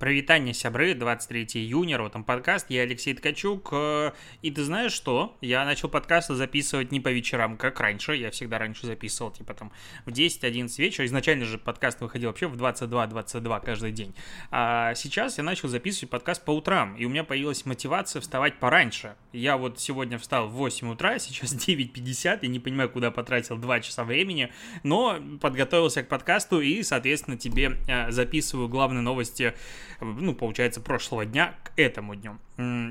Провитание сябры, 23 июня, Ротом подкаст, я Алексей Ткачук, э, и ты знаешь что? Я начал подкасты записывать не по вечерам, как раньше, я всегда раньше записывал, типа там в 10-11 вечера, изначально же подкаст выходил вообще в 22-22 каждый день, а сейчас я начал записывать подкаст по утрам, и у меня появилась мотивация вставать пораньше. Я вот сегодня встал в 8 утра, сейчас 9.50, я не понимаю, куда потратил 2 часа времени, но подготовился к подкасту и, соответственно, тебе э, записываю главные новости ну, получается, прошлого дня к этому дню.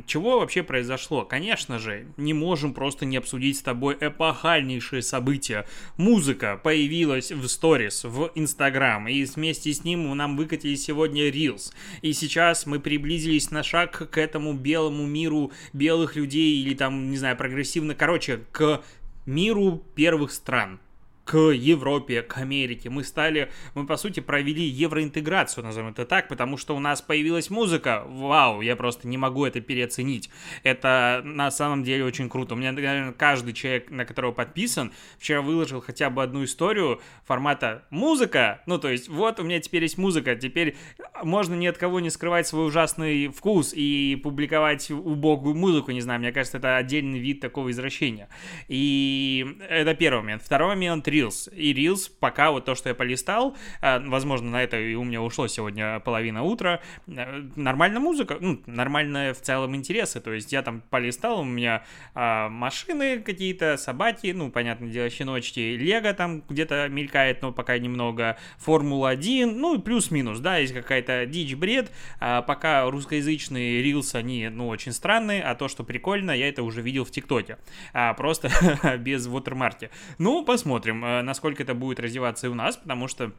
Чего вообще произошло? Конечно же, не можем просто не обсудить с тобой эпохальнейшие события. Музыка появилась в сторис, в Инстаграм, и вместе с ним нам выкатили сегодня Reels. И сейчас мы приблизились на шаг к этому белому миру белых людей или там, не знаю, прогрессивно, короче, к миру первых стран к Европе, к Америке. Мы стали, мы по сути провели евроинтеграцию, назовем это так, потому что у нас появилась музыка. Вау, я просто не могу это переоценить. Это на самом деле очень круто. У меня, наверное, каждый человек, на которого подписан, вчера выложил хотя бы одну историю формата музыка. Ну, то есть, вот у меня теперь есть музыка, теперь можно ни от кого не скрывать свой ужасный вкус и публиковать убогую музыку, не знаю, мне кажется, это отдельный вид такого извращения. И это первый момент. Второй момент — Reels. И Reels, пока вот то, что я полистал, э, возможно, на это и у меня ушло сегодня половина утра, э, нормальная музыка, ну, нормальная в целом интересы, то есть я там полистал, у меня а, машины какие-то, собаки, ну, понятное дело, щеночки, Лего там где-то мелькает, но пока немного, Формула-1, ну, плюс-минус, да, есть какая-то дичь, бред, а пока русскоязычные Reels, они, ну, очень странные, а то, что прикольно, я это уже видел в ТикТоке, а, просто без watermark. Ну, посмотрим. Э, насколько это будет развиваться и у нас, потому что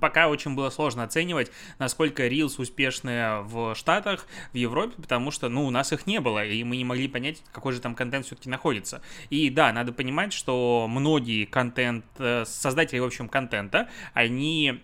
Пока очень было сложно оценивать, насколько Reels успешные в Штатах, в Европе, потому что, ну, у нас их не было, и мы не могли понять, какой же там контент все-таки находится. И да, надо понимать, что многие контент, э, создатели, в общем, контента, они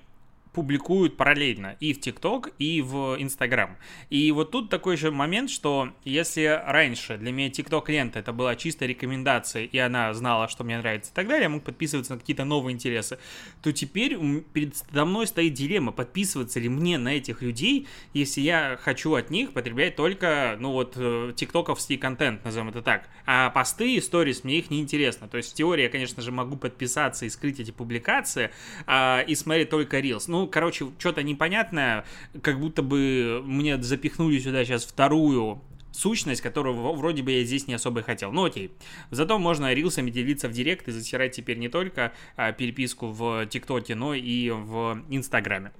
публикуют параллельно и в ТикТок, и в Инстаграм. И вот тут такой же момент, что если раньше для меня ТикТок лента это была чисто рекомендация, и она знала, что мне нравится и так далее, я мог подписываться на какие-то новые интересы, то теперь передо мной стоит дилемма, подписываться ли мне на этих людей, если я хочу от них потреблять только, ну вот, э, тиктоковский контент, назовем это так. А посты и сторис мне их не интересно. То есть в теории я, конечно же, могу подписаться и скрыть эти публикации, а, и смотреть только Reels. Ну, короче, что-то непонятное, как будто бы мне запихнули сюда сейчас вторую сущность, которую вроде бы я здесь не особо хотел. Ну окей. Зато можно рилсами делиться в директ и затирать теперь не только а, переписку в ТикТоке, но и в Инстаграме.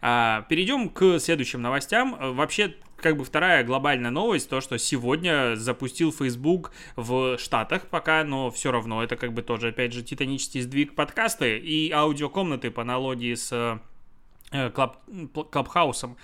А, перейдем к следующим новостям. Вообще, как бы вторая глобальная новость, то, что сегодня запустил Facebook в Штатах пока, но все равно это как бы тоже, опять же, титанический сдвиг подкасты и аудиокомнаты по аналогии с клаб, клабхаусом.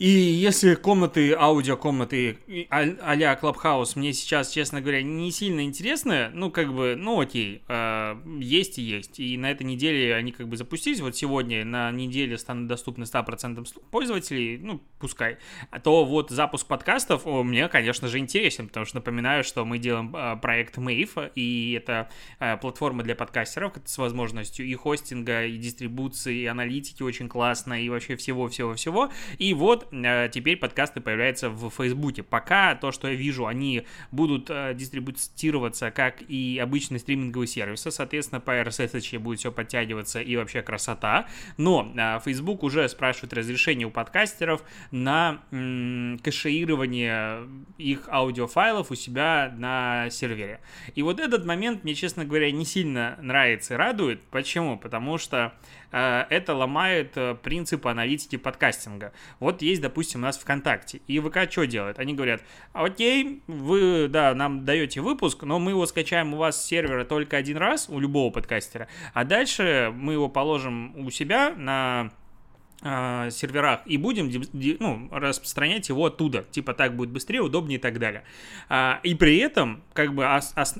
И если комнаты, аудиокомнаты а-ля Clubhouse мне сейчас, честно говоря, не сильно интересны, ну, как бы, ну, окей, э, есть и есть. И на этой неделе они как бы запустились, вот сегодня на неделе станут доступны 100% пользователей, ну, пускай. А то вот запуск подкастов о, мне, конечно же, интересен, потому что напоминаю, что мы делаем э, проект Mave, и это э, платформа для подкастеров с возможностью и хостинга, и дистрибуции, и аналитики очень классно, и вообще всего-всего-всего. И вот теперь подкасты появляются в Фейсбуке. Пока то, что я вижу, они будут э, дистрибутироваться как и обычные стриминговые сервисы, соответственно, по RSS будет все подтягиваться и вообще красота. Но э, Facebook уже спрашивает разрешение у подкастеров на кэшеирование их аудиофайлов у себя на сервере. И вот этот момент мне, честно говоря, не сильно нравится и радует. Почему? Потому что Э, это ломает э, принцип аналитики подкастинга. Вот есть, допустим, у нас ВКонтакте, и ВК что делает? Они говорят, окей, вы, да, нам даете выпуск, но мы его скачаем у вас с сервера только один раз, у любого подкастера, а дальше мы его положим у себя на э, серверах и будем ну, распространять его оттуда. Типа так будет быстрее, удобнее и так далее. А, и при этом, как бы, ос, ос,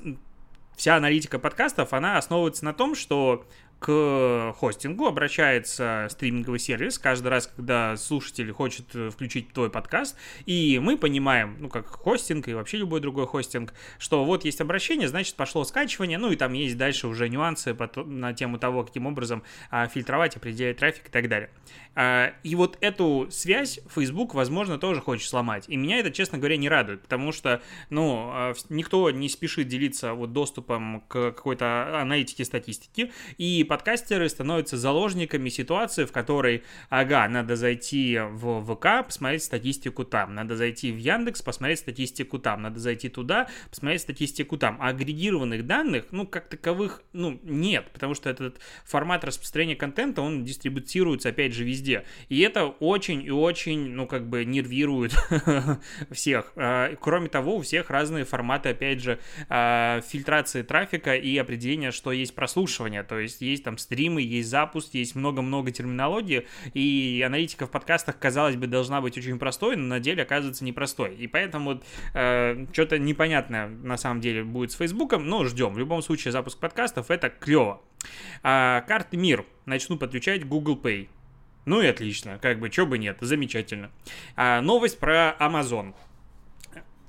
вся аналитика подкастов, она основывается на том, что к хостингу обращается стриминговый сервис каждый раз, когда слушатель хочет включить твой подкаст, и мы понимаем, ну, как хостинг и вообще любой другой хостинг, что вот есть обращение, значит, пошло скачивание, ну, и там есть дальше уже нюансы на тему того, каким образом а, фильтровать, определять трафик и так далее. А, и вот эту связь Facebook, возможно, тоже хочет сломать. И меня это, честно говоря, не радует, потому что, ну, а, никто не спешит делиться вот доступом к какой-то аналитике статистики, и подкастеры становятся заложниками ситуации, в которой, ага, надо зайти в ВК, посмотреть статистику там, надо зайти в Яндекс, посмотреть статистику там, надо зайти туда, посмотреть статистику там. А агрегированных данных, ну, как таковых, ну, нет, потому что этот формат распространения контента, он дистрибутируется, опять же, везде. И это очень и очень, ну, как бы нервирует всех. А, кроме того, у всех разные форматы, опять же, а, фильтрации трафика и определения, что есть прослушивание. То есть есть там стримы, есть запуск, есть много-много терминологии, и аналитика в подкастах, казалось бы, должна быть очень простой, но на деле оказывается непростой. И поэтому вот э, что-то непонятное на самом деле будет с Фейсбуком, но ждем. В любом случае, запуск подкастов это клево. А, карты мир начну подключать Google Pay. Ну и отлично, как бы, чё бы нет, замечательно. А, новость про Amazon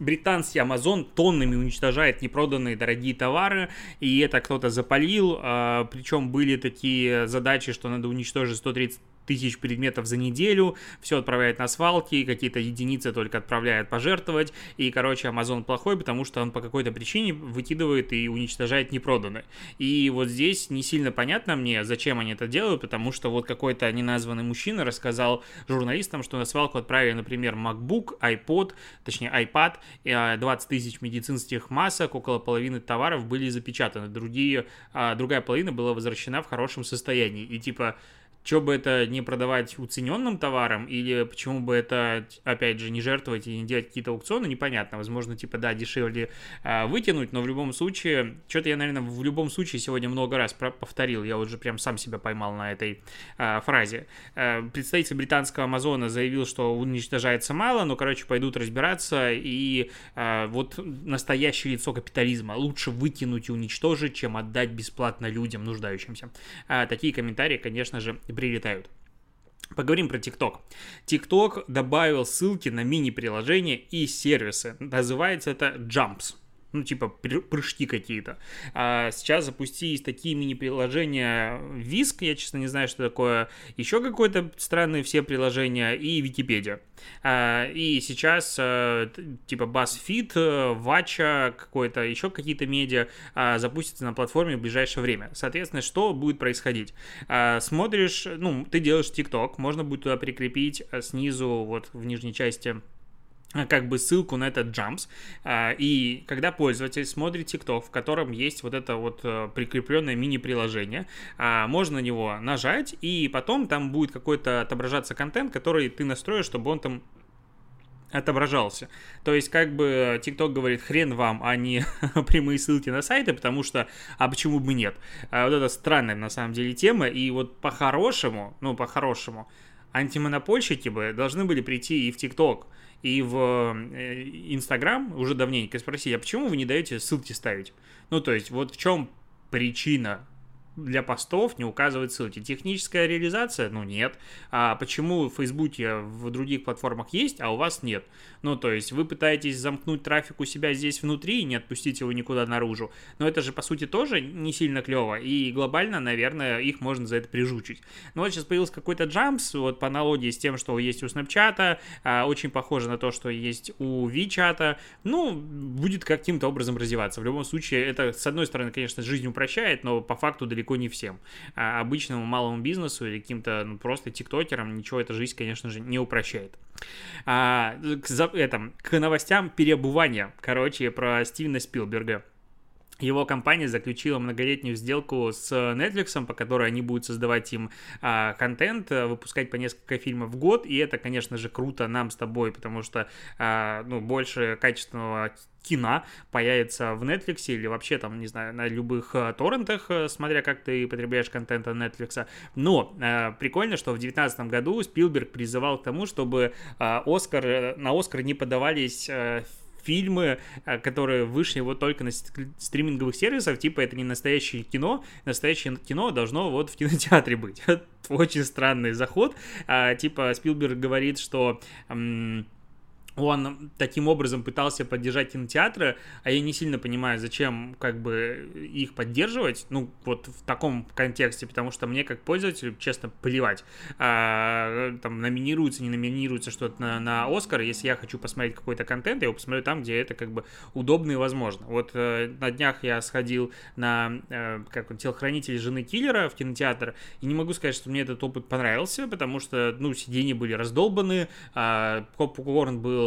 британский Amazon тоннами уничтожает непроданные дорогие товары, и это кто-то запалил, а, причем были такие задачи, что надо уничтожить 130 тысяч предметов за неделю, все отправляет на свалки, какие-то единицы только отправляет пожертвовать, и, короче, Amazon плохой, потому что он по какой-то причине выкидывает и уничтожает непроданные. И вот здесь не сильно понятно мне, зачем они это делают, потому что вот какой-то неназванный мужчина рассказал журналистам, что на свалку отправили, например, MacBook, iPod, точнее iPad, 20 а, тысяч медицинских масок, около половины товаров были запечатаны, другие, а, другая половина была возвращена в хорошем состоянии. И типа что бы это не продавать уцененным товаром, или почему бы это, опять же, не жертвовать и не делать какие-то аукционы, непонятно. Возможно, типа, да, дешевле а, вытянуть, но в любом случае, что-то я, наверное, в любом случае сегодня много раз повторил, я уже прям сам себя поймал на этой а, фразе. А, представитель британского Амазона заявил, что уничтожается мало, но, короче, пойдут разбираться, и а, вот настоящее лицо капитализма лучше выкинуть и уничтожить, чем отдать бесплатно людям, нуждающимся. А, такие комментарии, конечно же, и прилетают. Поговорим про TikTok. TikTok добавил ссылки на мини-приложения и сервисы. Называется это Jumps ну, типа прыжки какие-то. А сейчас запустились такие мини-приложения Виск, я, честно, не знаю, что такое, еще какое-то странные все приложения, и Википедия. А, и сейчас, а, типа, BuzzFeed, Вача, какой-то, еще какие-то медиа а, запустятся на платформе в ближайшее время. Соответственно, что будет происходить? А, смотришь, ну, ты делаешь TikTok, можно будет туда прикрепить а, снизу, вот в нижней части как бы ссылку на этот Jumps. А, и когда пользователь смотрит TikTok, в котором есть вот это вот э, прикрепленное мини-приложение, а, можно на него нажать, и потом там будет какой-то отображаться контент, который ты настроишь, чтобы он там отображался. То есть, как бы TikTok говорит, хрен вам, а не прямые ссылки на сайты, потому что, а почему бы нет? А вот это странная, на самом деле, тема, и вот по-хорошему, ну, по-хорошему, антимонопольщики бы должны были прийти и в TikTok, и в э, Инстаграм уже давненько спросили, а почему вы не даете ссылки ставить? Ну, то есть, вот в чем причина для постов не указывает ссылки. Техническая реализация? Ну, нет. А почему в Фейсбуке, в других платформах есть, а у вас нет? Ну, то есть вы пытаетесь замкнуть трафик у себя здесь внутри и не отпустить его никуда наружу. Но это же, по сути, тоже не сильно клево. И глобально, наверное, их можно за это прижучить. Но вот сейчас появился какой-то джампс, вот по аналогии с тем, что есть у Snapchat, а, очень похоже на то, что есть у WeChat. Ну, будет каким-то образом развиваться. В любом случае, это, с одной стороны, конечно, жизнь упрощает, но по факту далеко далеко не всем. А обычному малому бизнесу или каким-то ну, просто тиктокерам ничего эта жизнь, конечно же, не упрощает. А, к, за, этом, к новостям переобувания, короче, про Стивена Спилберга. Его компания заключила многолетнюю сделку с Netflix, по которой они будут создавать им а, контент, выпускать по несколько фильмов в год, и это, конечно же, круто нам с тобой, потому что а, ну, больше качественного кино появится в Netflix или вообще там, не знаю, на любых э, торрентах, э, смотря как ты потребляешь контент от Netflix. Но э, прикольно, что в 2019 году Спилберг призывал к тому, чтобы э, Оскар, на Оскар не подавались э, фильмы, э, которые вышли вот только на стриминговых сервисах, типа это не настоящее кино, настоящее кино должно вот в кинотеатре быть. Очень странный заход. А, типа Спилберг говорит, что он таким образом пытался поддержать кинотеатры, а я не сильно понимаю, зачем как бы их поддерживать, ну, вот в таком контексте, потому что мне как пользователю, честно, плевать, а, там, номинируется, не номинируется что-то на, на Оскар, если я хочу посмотреть какой-то контент, я его посмотрю там, где это как бы удобно и возможно. Вот э, на днях я сходил на, э, как он, телохранитель жены киллера в кинотеатр, и не могу сказать, что мне этот опыт понравился, потому что, ну, сиденья были раздолбаны, а, попкорн был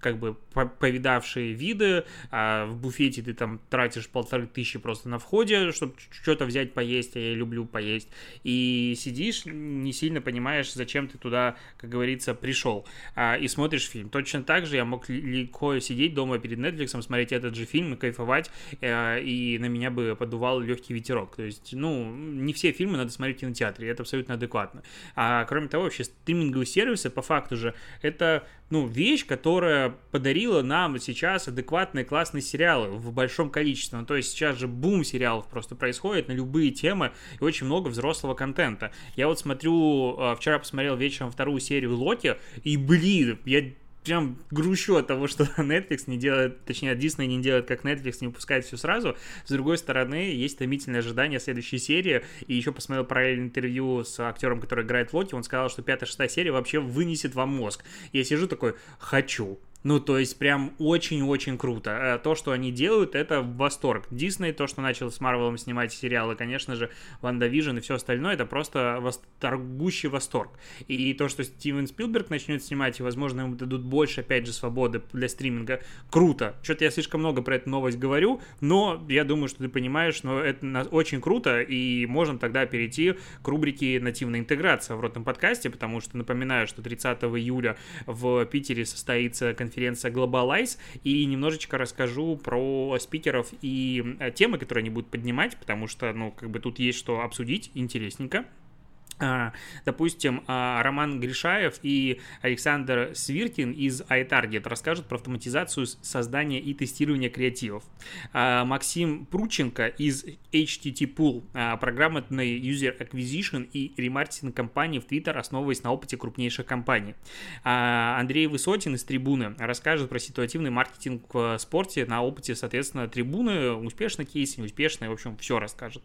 как бы повидавшие виды, а в буфете ты там тратишь полторы тысячи просто на входе, чтобы что-то взять поесть, а я люблю поесть, и сидишь, не сильно понимаешь, зачем ты туда, как говорится, пришел, а, и смотришь фильм. Точно так же я мог легко сидеть дома перед Netflix, смотреть этот же фильм и кайфовать, а, и на меня бы подувал легкий ветерок. То есть, ну, не все фильмы надо смотреть в кинотеатре, это абсолютно адекватно. А кроме того, вообще стриминговые сервисы, по факту же, это, ну, вещь, которая подарила нам сейчас адекватные классные сериалы в большом количестве. Ну, то есть сейчас же бум сериалов просто происходит на любые темы и очень много взрослого контента. Я вот смотрю, а, вчера посмотрел вечером вторую серию Локи, и, блин, я прям грущу от того, что Netflix не делает, точнее, Disney не делает как Netflix, не выпускает все сразу. С другой стороны, есть томительное ожидание следующей серии. И еще посмотрел параллельное интервью с актером, который играет Локи. Он сказал, что пятая-шестая серия вообще вынесет вам мозг. Я сижу такой, хочу. Ну, то есть, прям очень-очень круто. Э, то, что они делают, это восторг. Дисней, то, что начал с Марвелом снимать сериалы, конечно же, WandaVision и все остальное, это просто восторгущий восторг. И то, что Стивен Спилберг начнет снимать, и, возможно, ему дадут больше, опять же, свободы для стриминга, круто. Что-то я слишком много про эту новость говорю, но я думаю, что ты понимаешь, но это очень круто, и можем тогда перейти к рубрике «Нативная интеграция» в ротном подкасте, потому что напоминаю, что 30 июля в Питере состоится конференция конференция Globalize, и немножечко расскажу про спикеров и э, темы, которые они будут поднимать, потому что, ну, как бы тут есть что обсудить, интересненько. А, допустим, а, Роман Гришаев и Александр Свиркин из iTarget расскажут про автоматизацию создания и тестирования креативов. А, Максим Прученко из HTT Pool, программной User Acquisition и ремаркетинг компании в Twitter, основываясь на опыте крупнейших компаний. Андрей Высотин из Трибуны расскажет про ситуативный маркетинг в спорте на опыте, соответственно, Трибуны, успешный кейс, неуспешный, в общем, все расскажет.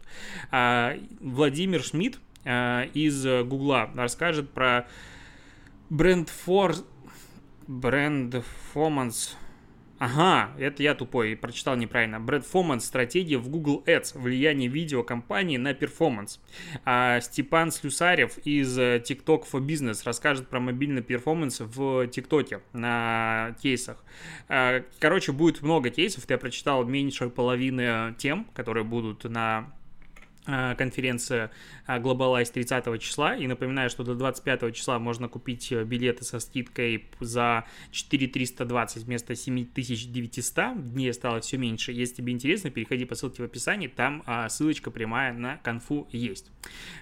Владимир Шмидт из Гугла расскажет про бренд for бренд performance Ага, это я тупой, прочитал неправильно. Performance стратегия в Google Ads, влияние видеокампании на performance. А Степан Слюсарев из TikTok for Business расскажет про мобильный performance в ТикТоке на кейсах. Короче, будет много кейсов, я прочитал меньше половины тем, которые будут на Э, конференция э, Globalize 30 числа. И напоминаю, что до 25 числа можно купить э, билеты со скидкой за 4320 вместо 7900. Дней осталось все меньше. Если тебе интересно, переходи по ссылке в описании, там ссылочка прямая на конфу есть.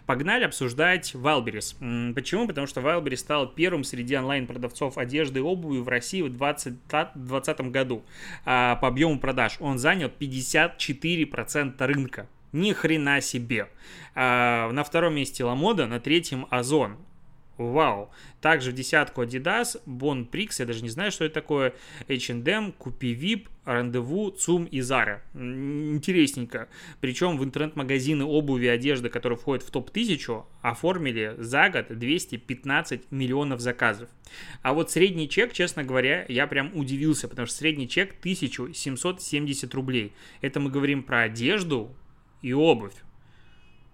Погнали обсуждать Wildberries. Почему? Потому что Wildberries стал первым среди онлайн-продавцов одежды и обуви в России в 2020 году. По объему продаж он занял 54% рынка. Ни хрена себе. А, на втором месте Ламода, на третьем Озон. Вау. Также в десятку Adidas, Bon Prix, я даже не знаю, что это такое, H&M, Купи Вип, Рандеву, ЦУМ и Zara. Интересненько. Причем в интернет-магазины обуви и одежды, которые входят в топ-1000, оформили за год 215 миллионов заказов. А вот средний чек, честно говоря, я прям удивился, потому что средний чек 1770 рублей. Это мы говорим про одежду, и обувь.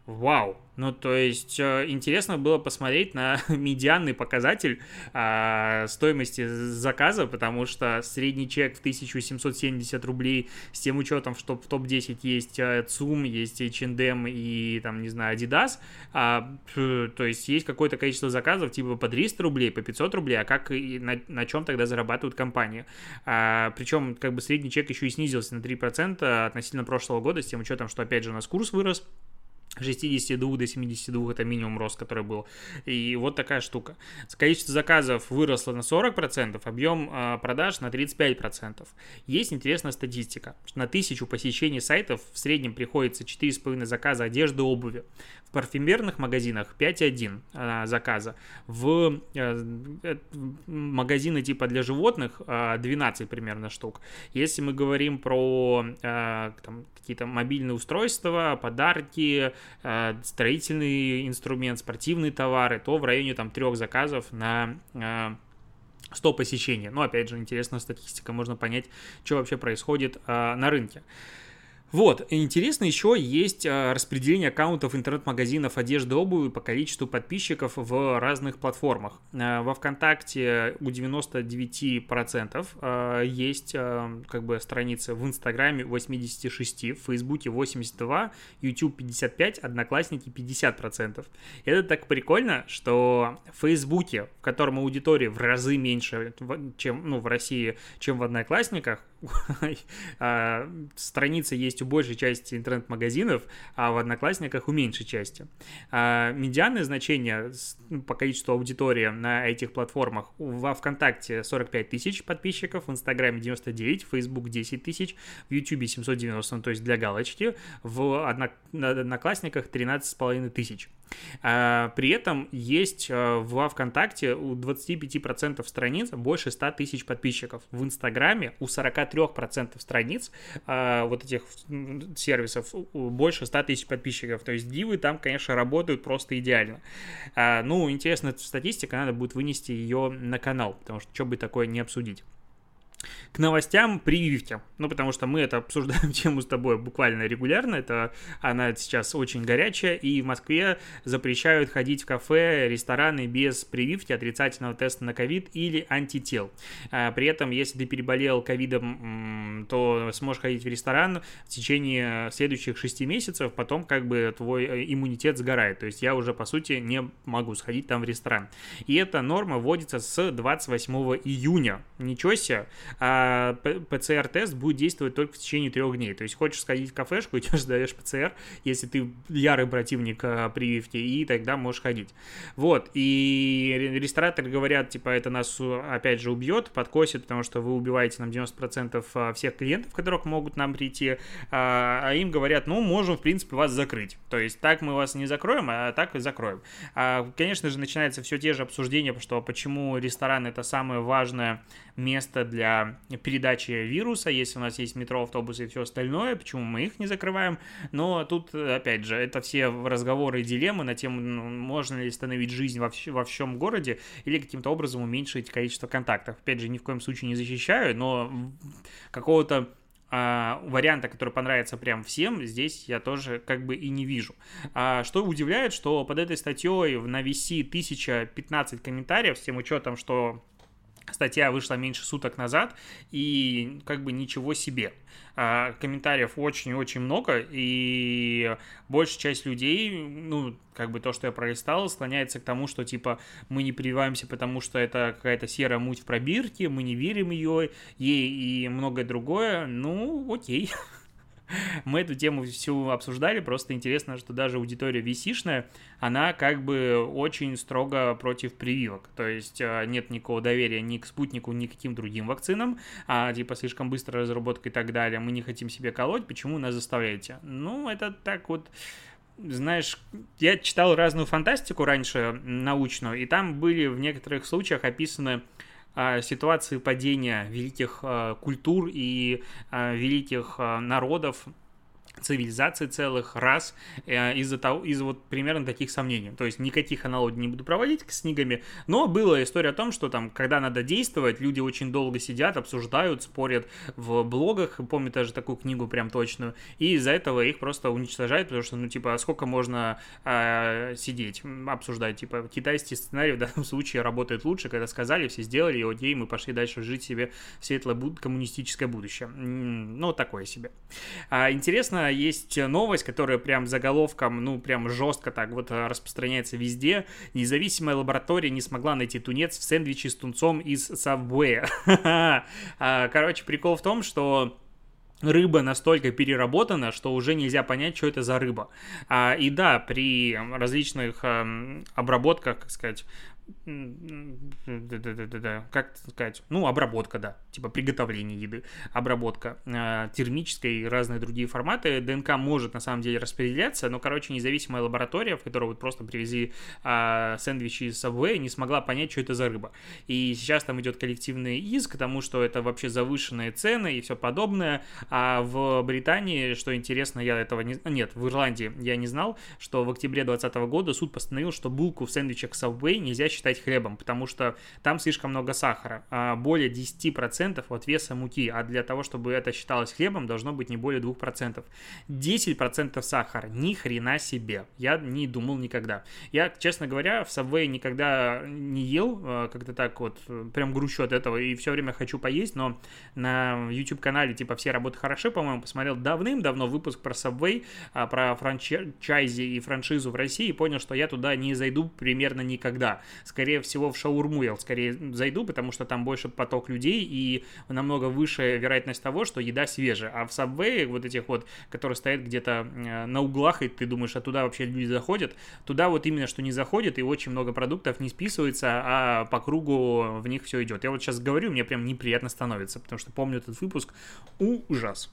Вау! Ну, то есть, э, интересно было посмотреть на медианный показатель а, стоимости заказа, потому что средний чек в 1770 рублей с тем учетом, что в топ-10 есть ЦУМ, есть H&M и, там, не знаю, Adidas, а, то есть, есть какое-то количество заказов типа по 300 рублей, по 500 рублей, а как и на, на чем тогда зарабатывают компании? А, причем, как бы, средний чек еще и снизился на 3% относительно прошлого года, с тем учетом, что, опять же, у нас курс вырос, 62 до 72 это минимум рост, который был. И вот такая штука. Количество заказов выросло на 40%, объем э, продаж на 35%. Есть интересная статистика. На тысячу посещений сайтов в среднем приходится 4,5 заказа одежды, обуви. В парфюмерных магазинах 5,1 э, заказа. В э, э, магазины типа для животных э, 12 примерно штук. Если мы говорим про там, какие-то мобильные устройства, подарки, строительный инструмент, спортивные товары, то в районе там трех заказов на 100 э, посещений. Но, опять же, интересная статистика, можно понять, что вообще происходит э, на рынке. Вот, интересно еще есть а, распределение аккаунтов интернет-магазинов одежды обуви по количеству подписчиков в разных платформах. А, во ВКонтакте у 99% а, есть как бы страницы в Инстаграме 86, в Фейсбуке 82, YouTube 55, Одноклассники 50%. Это так прикольно, что в Фейсбуке, в котором аудитория в разы меньше, чем ну, в России, чем в Одноклассниках, страницы есть у большей части интернет-магазинов, а в Одноклассниках у меньшей части. Медианное значение ну, по количеству аудитории на этих платформах во ВКонтакте 45 тысяч подписчиков, в Инстаграме 99, в Facebook 10 тысяч, в Ютубе 790, ну, то есть для галочки, в Одноклассниках 13,5 тысяч. А, при этом есть а, во ВКонтакте у 25% страниц больше 100 тысяч подписчиков. В Инстаграме у 43% страниц а, вот этих сервисов больше 100 тысяч подписчиков. То есть дивы там, конечно, работают просто идеально. Ну, интересная статистика, надо будет вынести ее на канал, потому что что бы такое не обсудить. К новостям прививки. Ну, потому что мы это обсуждаем тему с тобой буквально регулярно. Это она сейчас очень горячая. И в Москве запрещают ходить в кафе, рестораны без прививки, отрицательного теста на ковид или антител. А, при этом, если ты переболел ковидом, то сможешь ходить в ресторан в течение следующих шести месяцев. Потом как бы твой э, иммунитет сгорает. То есть я уже, по сути, не могу сходить там в ресторан. И эта норма вводится с 28 июня. Ничего себе. А ПЦР-тест будет действовать только в течение трех дней. То есть хочешь сходить в кафешку, идешь, сдаешь ПЦР, если ты ярый противник а, прививки, и тогда можешь ходить. Вот, и рестораторы говорят, типа, это нас, опять же, убьет, подкосит, потому что вы убиваете нам 90% а, всех клиентов, которых могут нам прийти, а, а им говорят, ну, можем, в принципе, вас закрыть. То есть так мы вас не закроем, а так и закроем. А, конечно же, начинается все те же обсуждения, что почему ресторан это самое важное место для передачи вируса, если у нас есть метро, автобусы и все остальное, почему мы их не закрываем. Но тут, опять же, это все разговоры и дилеммы на тему, ну, можно ли остановить жизнь во, во всем городе или каким-то образом уменьшить количество контактов. Опять же, ни в коем случае не защищаю, но какого-то а, варианта, который понравится прям всем, здесь я тоже как бы и не вижу. А, что удивляет, что под этой статьей на VC 1015 комментариев с тем учетом, что Статья вышла меньше суток назад, и как бы ничего себе. А, комментариев очень-очень много, и большая часть людей, ну, как бы то, что я пролистал, склоняется к тому, что, типа, мы не прививаемся, потому что это какая-то серая муть в пробирке, мы не верим ее, ей и многое другое. Ну, окей. Мы эту тему всю обсуждали, просто интересно, что даже аудитория vc она как бы очень строго против прививок, то есть э, нет никакого доверия ни к спутнику, ни к каким другим вакцинам, а типа слишком быстрая разработка и так далее, мы не хотим себе колоть, почему нас заставляете? Ну, это так вот знаешь, я читал разную фантастику раньше, научную, и там были в некоторых случаях описаны ситуации падения великих а, культур и а, великих народов цивилизаций целых, раз э, из-за того, из вот примерно таких сомнений. То есть никаких аналогий не буду проводить с книгами, но была история о том, что там, когда надо действовать, люди очень долго сидят, обсуждают, спорят в блогах, помню даже такую книгу прям точную, и из-за этого их просто уничтожают, потому что, ну, типа, сколько можно э, сидеть, обсуждать, типа, китайский сценарий в данном случае работает лучше, когда сказали, все сделали, и окей, мы пошли дальше жить себе светлое буд- коммунистическое будущее. Ну, такое себе. А, интересно, есть новость, которая прям заголовком, ну, прям жестко так вот э, распространяется везде. Независимая лаборатория не смогла найти тунец в сэндвиче с тунцом из Subway. А, короче, прикол в том, что рыба настолько переработана, что уже нельзя понять, что это за рыба. А, и да, при различных а, обработках, как сказать, как сказать, ну, обработка, да, типа приготовление еды, обработка э, термическая и разные другие форматы. ДНК может на самом деле распределяться, но, короче, независимая лаборатория, в которую вот просто привезли э, сэндвичи из Subway, не смогла понять, что это за рыба. И сейчас там идет коллективный иск, потому что это вообще завышенные цены и все подобное. А в Британии, что интересно, я этого не... Нет, в Ирландии я не знал, что в октябре 2020 года суд постановил, что булку в сэндвичах Subway нельзя считать хлебом, потому что там слишком много сахара, а более 10% от веса муки, а для того, чтобы это считалось хлебом, должно быть не более 2%. 10% сахара, ни хрена себе, я не думал никогда. Я, честно говоря, в Subway никогда не ел, а, как-то так вот, прям грущу от этого, и все время хочу поесть, но на YouTube-канале, типа, все работы хороши, по-моему, посмотрел давным-давно выпуск про Subway, а, про франчайзи и франшизу в России, и понял, что я туда не зайду примерно никогда скорее всего, в шаурму я скорее зайду, потому что там больше поток людей и намного выше вероятность того, что еда свежая. А в Subway, вот этих вот, которые стоят где-то э, на углах, и ты думаешь, а туда вообще люди заходят, туда вот именно что не заходит, и очень много продуктов не списывается, а по кругу в них все идет. Я вот сейчас говорю, мне прям неприятно становится, потому что помню этот выпуск. Ужас.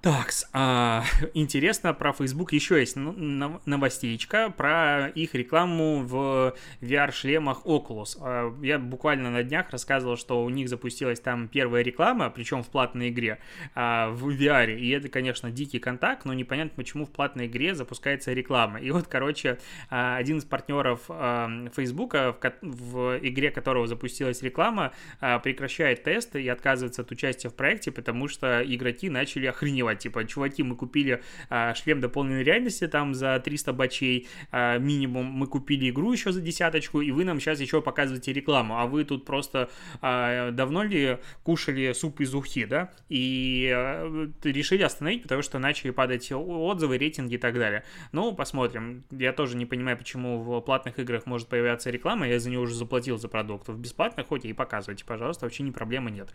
Так, а, интересно про Facebook еще есть новостечка про их рекламу в VR-шлемах Oculus. А, я буквально на днях рассказывал, что у них запустилась там первая реклама, причем в платной игре, а, в VR. И это, конечно, дикий контакт, но непонятно, почему в платной игре запускается реклама. И вот, короче, а, один из партнеров Facebook, в, игре которого запустилась реклама, прекращает тесты и отказывается от участия в проекте, потому что игроки начали охреневать продавать, типа, чуваки, мы купили а, шлем дополненной реальности там за 300 бачей а, минимум, мы купили игру еще за десяточку, и вы нам сейчас еще показываете рекламу, а вы тут просто а, давно ли кушали суп из ухи, да, и а, решили остановить, потому что начали падать отзывы, рейтинги и так далее. Ну, посмотрим. Я тоже не понимаю, почему в платных играх может появляться реклама, я за нее уже заплатил за продукт. В бесплатных хоть и показывайте, пожалуйста, вообще ни проблемы нет.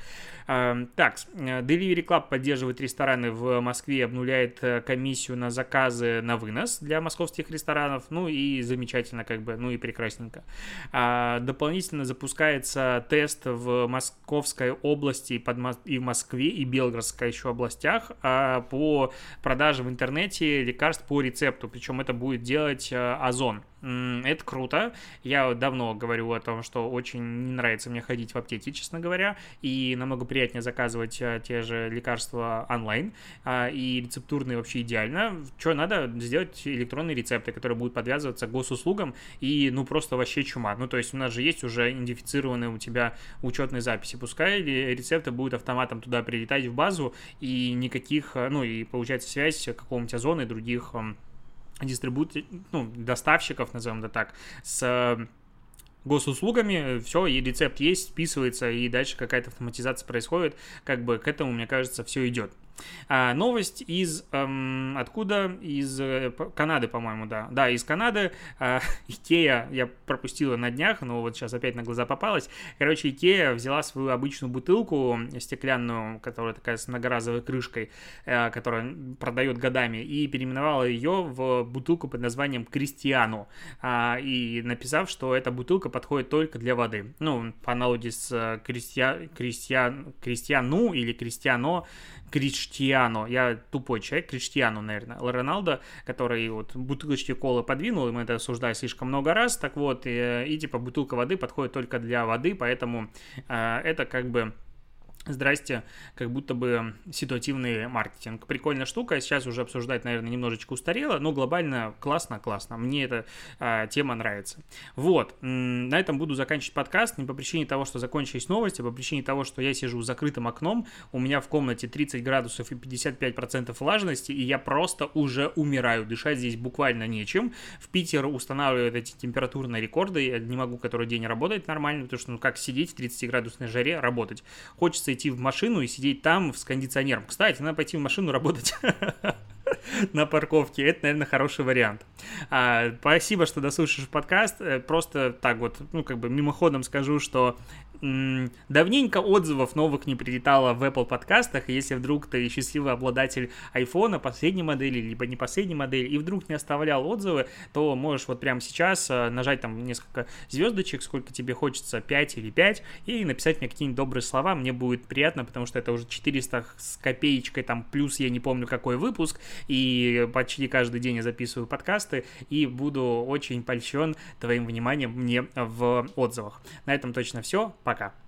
А, так, Delivery Club поддерживает рестораны в в Москве обнуляет э, комиссию на заказы на вынос для московских ресторанов, ну и замечательно как бы, ну и прекрасненько. А, дополнительно запускается тест в Московской области под, и в Москве, и Белгородской еще областях а, по продаже в интернете лекарств по рецепту, причем это будет делать э, Озон. Это круто. Я давно говорю о том, что очень не нравится мне ходить в аптеке, честно говоря, и намного приятнее заказывать э, те же лекарства онлайн, а, и рецептурные вообще идеально. Что надо? Сделать электронные рецепты, которые будут подвязываться к госуслугам, и ну просто вообще чума. Ну то есть у нас же есть уже идентифицированные у тебя учетные записи. Пускай рецепты будут автоматом туда прилетать в базу, и никаких, э, ну и получается связь какого-нибудь озона и других дистрибуции, ну, доставщиков, назовем это так, с госуслугами, все, и рецепт есть, списывается, и дальше какая-то автоматизация происходит, как бы к этому, мне кажется, все идет. А, новость из... Эм, откуда? Из э, Канады, по-моему, да. Да, из Канады. Э, я пропустила на днях, но вот сейчас опять на глаза попалась. Короче, Икея взяла свою обычную бутылку стеклянную, которая такая с многоразовой крышкой, э, которая продает годами, и переименовала ее в бутылку под названием Кристиану. Э, и написав, что эта бутылка подходит только для воды. Ну, по аналогии с э, Кристиа... Кристиан... Кристиану или Кристиано, Криштиану, я тупой человек, Криштиану, наверное, Роналдо, который вот бутылочки колы подвинул, и мы это осуждали слишком много раз, так вот, и, и типа бутылка воды подходит только для воды, поэтому э, это как бы Здрасте, как будто бы ситуативный маркетинг. Прикольная штука, сейчас уже обсуждать, наверное, немножечко устарело, но глобально классно, классно. Мне эта а, тема нравится. Вот, на этом буду заканчивать подкаст, не по причине того, что закончились новости, а по причине того, что я сижу с закрытым окном, у меня в комнате 30 градусов и 55% влажности, и я просто уже умираю, дышать здесь буквально нечем. В Питер устанавливают эти температурные рекорды, я не могу который день работать нормально, потому что ну как сидеть в 30-градусной жаре, работать. Хочется идти в машину и сидеть там с кондиционером. Кстати, надо пойти в машину работать. на парковке, это, наверное, хороший вариант. А, спасибо, что дослушаешь подкаст. Э, просто так вот, ну, как бы мимоходом скажу, что давненько отзывов новых не прилетало в Apple подкастах, если вдруг ты счастливый обладатель iPhone последней модели, либо не последней модели, и вдруг не оставлял отзывы, то можешь вот прямо сейчас э, нажать там несколько звездочек, сколько тебе хочется, 5 или 5, и написать мне какие-нибудь добрые слова, мне будет приятно, потому что это уже 400 с копеечкой, там, плюс я не помню какой выпуск, и почти каждый день я записываю подкасты, и буду очень польщен твоим вниманием мне в отзывах. На этом точно все, пока.